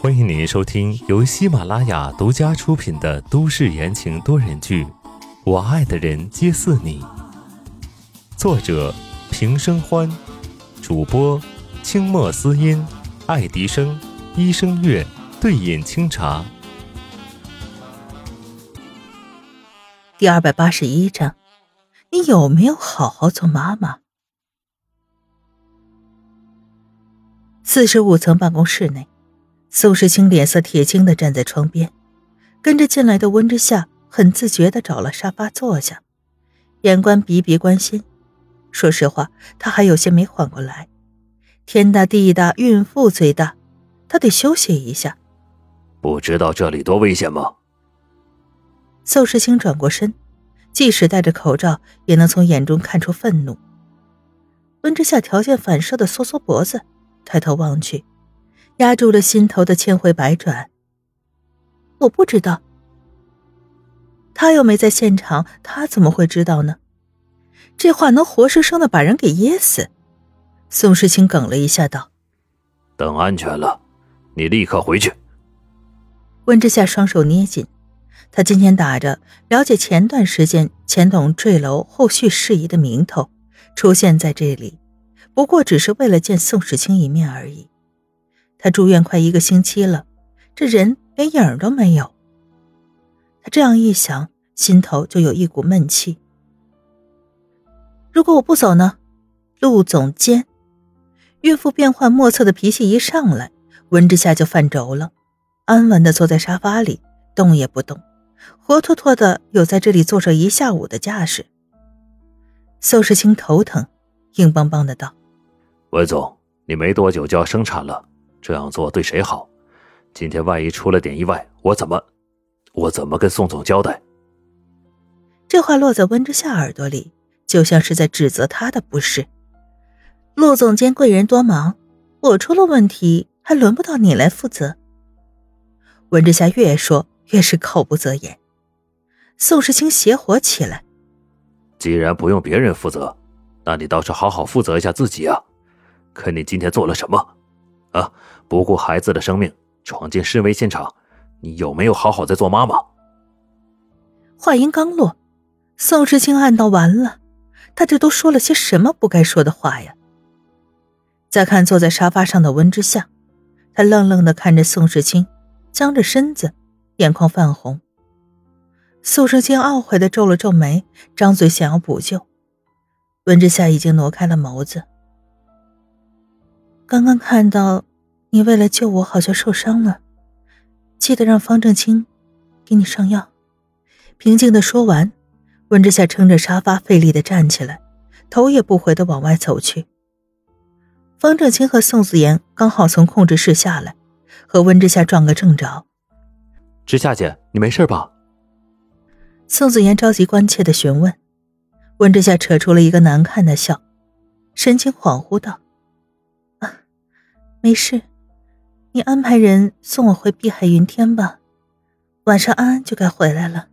欢迎您收听由喜马拉雅独家出品的都市言情多人剧《我爱的人皆似你》，作者平生欢，主播清墨思音、爱迪生、一生月、对饮清茶。第二百八十一章，你有没有好好做妈妈？四十五层办公室内，宋时清脸色铁青的站在窗边，跟着进来的温之夏很自觉的找了沙发坐下，眼观鼻，鼻关心。说实话，他还有些没缓过来。天大地大，孕妇最大，他得休息一下。不知道这里多危险吗？宋时清转过身，即使戴着口罩，也能从眼中看出愤怒。温之夏条件反射的缩缩脖子。抬头望去，压住了心头的千回百转。我不知道，他又没在现场，他怎么会知道呢？这话能活生生的把人给噎死。宋时清哽了一下，道：“等安全了，你立刻回去。”温之夏双手捏紧，他今天打着了解前段时间钱董坠楼后续事宜的名头，出现在这里。不过只是为了见宋时清一面而已。他住院快一个星期了，这人连影儿都没有。他这样一想，心头就有一股闷气。如果我不走呢？陆总监，岳父变幻莫测的脾气一上来，温之夏就犯轴了，安稳的坐在沙发里，动也不动，活脱脱的有在这里坐上一下午的架势。宋时清头疼，硬邦邦的道。文总，你没多久就要生产了，这样做对谁好？今天万一出了点意外，我怎么，我怎么跟宋总交代？这话落在温之夏耳朵里，就像是在指责他的不是。陆总监贵人多忙，我出了问题，还轮不到你来负责。温之夏越说越是口不择言。宋时清邪火起来，既然不用别人负责，那你倒是好好负责一下自己啊！可你今天做了什么？啊！不顾孩子的生命，闯进示威现场，你有没有好好在做妈妈？话音刚落，宋时清暗道：“完了，他这都说了些什么不该说的话呀？”再看坐在沙发上的温之夏，他愣愣的看着宋时清，僵着身子，眼眶泛红。宋时清懊悔的皱了皱眉，张嘴想要补救，温之夏已经挪开了眸子。刚刚看到，你为了救我好像受伤了，记得让方正清给你上药。平静的说完，温之夏撑着沙发费力的站起来，头也不回的往外走去。方正清和宋子妍刚好从控制室下来，和温之夏撞个正着。之夏姐，你没事吧？宋子妍着急关切的询问。温之夏扯出了一个难看的笑，神情恍惚道。没事，你安排人送我回碧海云天吧，晚上安安就该回来了。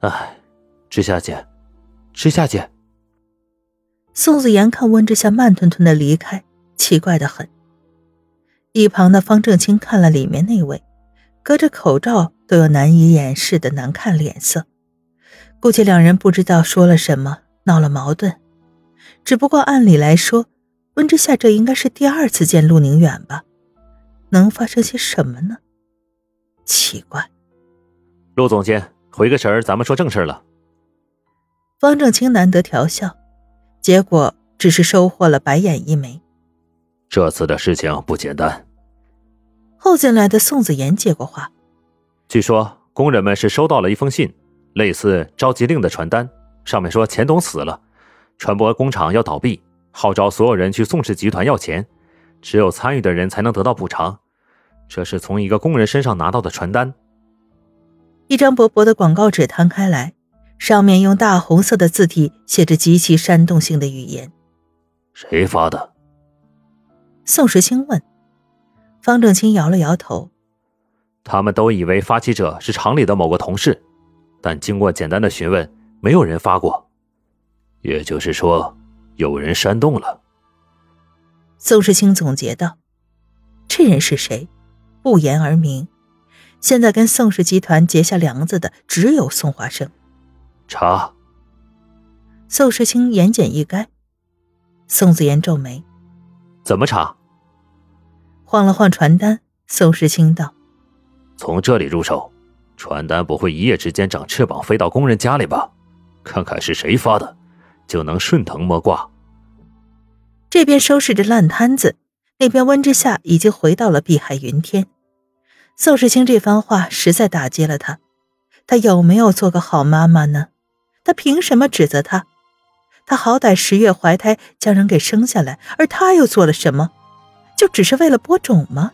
哎，知夏姐，知夏姐。宋子言看温之夏慢吞吞的离开，奇怪的很。一旁的方正清看了里面那位，隔着口罩都有难以掩饰的难看脸色，估计两人不知道说了什么，闹了矛盾。只不过按理来说。温之夏，这应该是第二次见陆宁远吧？能发生些什么呢？奇怪。陆总监，回个神儿，咱们说正事了。方正清难得调笑，结果只是收获了白眼一枚。这次的事情不简单。后进来的宋子言接过话：“据说工人们是收到了一封信，类似召集令的传单，上面说钱董死了，船舶工厂要倒闭。”号召所有人去宋氏集团要钱，只有参与的人才能得到补偿。这是从一个工人身上拿到的传单。一张薄薄的广告纸摊开来，上面用大红色的字体写着极其煽动性的语言。谁发的？宋时清问。方正清摇了摇头。他们都以为发起者是厂里的某个同事，但经过简单的询问，没有人发过。也就是说。有人煽动了，宋世清总结道：“这人是谁？不言而明。现在跟宋氏集团结下梁子的只有宋华生。查。宋世清言简意赅。宋子言皱眉：“怎么查？”晃了晃传单，宋世清道：“从这里入手。传单不会一夜之间长翅膀飞到工人家里吧？看看是谁发的，就能顺藤摸瓜。”这边收拾着烂摊子，那边温之夏已经回到了碧海云天。宋世清这番话实在打击了他，他有没有做个好妈妈呢？他凭什么指责他？他好歹十月怀胎将人给生下来，而他又做了什么？就只是为了播种吗？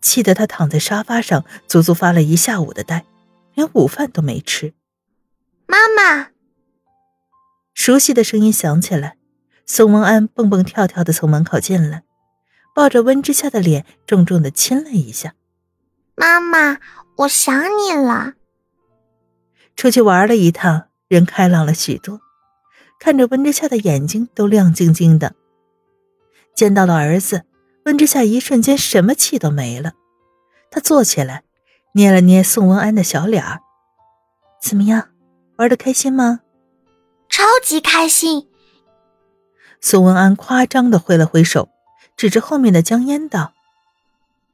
气得他躺在沙发上，足足发了一下午的呆，连午饭都没吃。妈妈，熟悉的声音响起来，宋文安蹦蹦跳跳的从门口进来。抱着温之夏的脸，重重的亲了一下。妈妈，我想你了。出去玩了一趟，人开朗了许多，看着温之夏的眼睛都亮晶晶的。见到了儿子，温之夏一瞬间什么气都没了。他坐起来，捏了捏宋文安的小脸儿：“怎么样，玩的开心吗？”“超级开心。”宋文安夸张的挥了挥手。指着后面的江烟道：“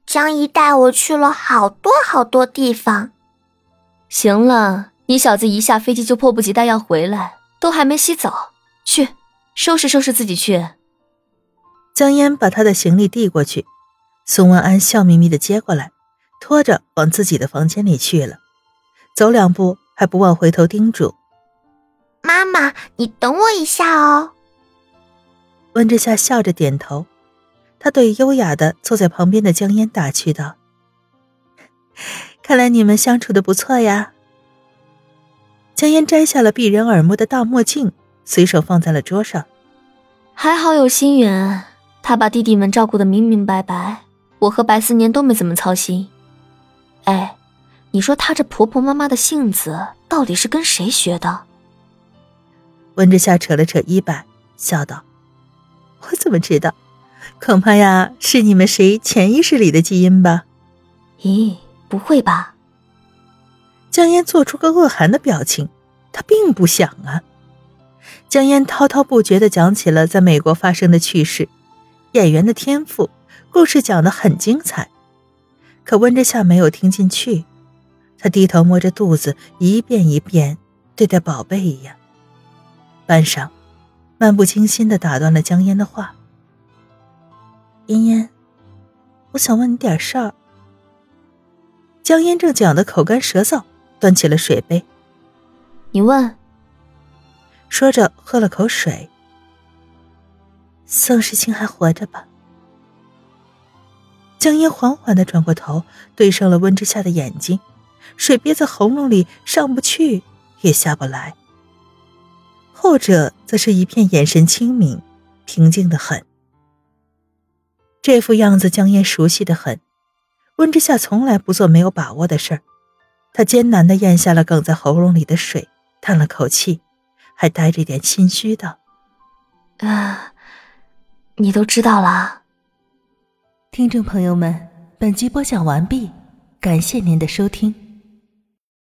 江姨带我去了好多好多地方。”行了，你小子一下飞机就迫不及待要回来，都还没洗澡，去收拾收拾自己去。江烟把他的行李递过去，宋文安笑眯眯的接过来，拖着往自己的房间里去了。走两步还不忘回头叮嘱：“妈妈，你等我一下哦。”温之夏笑着点头。他对优雅的坐在旁边的江烟打趣道：“看来你们相处的不错呀。”江烟摘下了避人耳目的大墨镜，随手放在了桌上。还好有心远，他把弟弟们照顾的明明白白，我和白思年都没怎么操心。哎，你说他这婆婆妈妈的性子到底是跟谁学的？温之夏扯了扯衣摆，笑道：“我怎么知道？”恐怕呀，是你们谁潜意识里的基因吧？咦，不会吧？江烟做出个恶寒的表情，她并不想啊。江烟滔滔不绝的讲起了在美国发生的趣事，演员的天赋，故事讲得很精彩。可温之夏没有听进去，他低头摸着肚子，一遍一遍对待宝贝一样。半晌，漫不经心的打断了江烟的话。嫣嫣，我想问你点事儿。江烟正讲的口干舌燥，端起了水杯。你问。说着喝了口水。宋时清还活着吧？江烟缓缓的转过头，对上了温之夏的眼睛，水憋在喉咙里上不去也下不来。后者则是一片眼神清明，平静的很。这副样子，江烟熟悉的很。温之夏从来不做没有把握的事儿。他艰难的咽下了哽在喉咙里的水，叹了口气，还带着点心虚道：“啊，你都知道了。”听众朋友们，本集播讲完毕，感谢您的收听。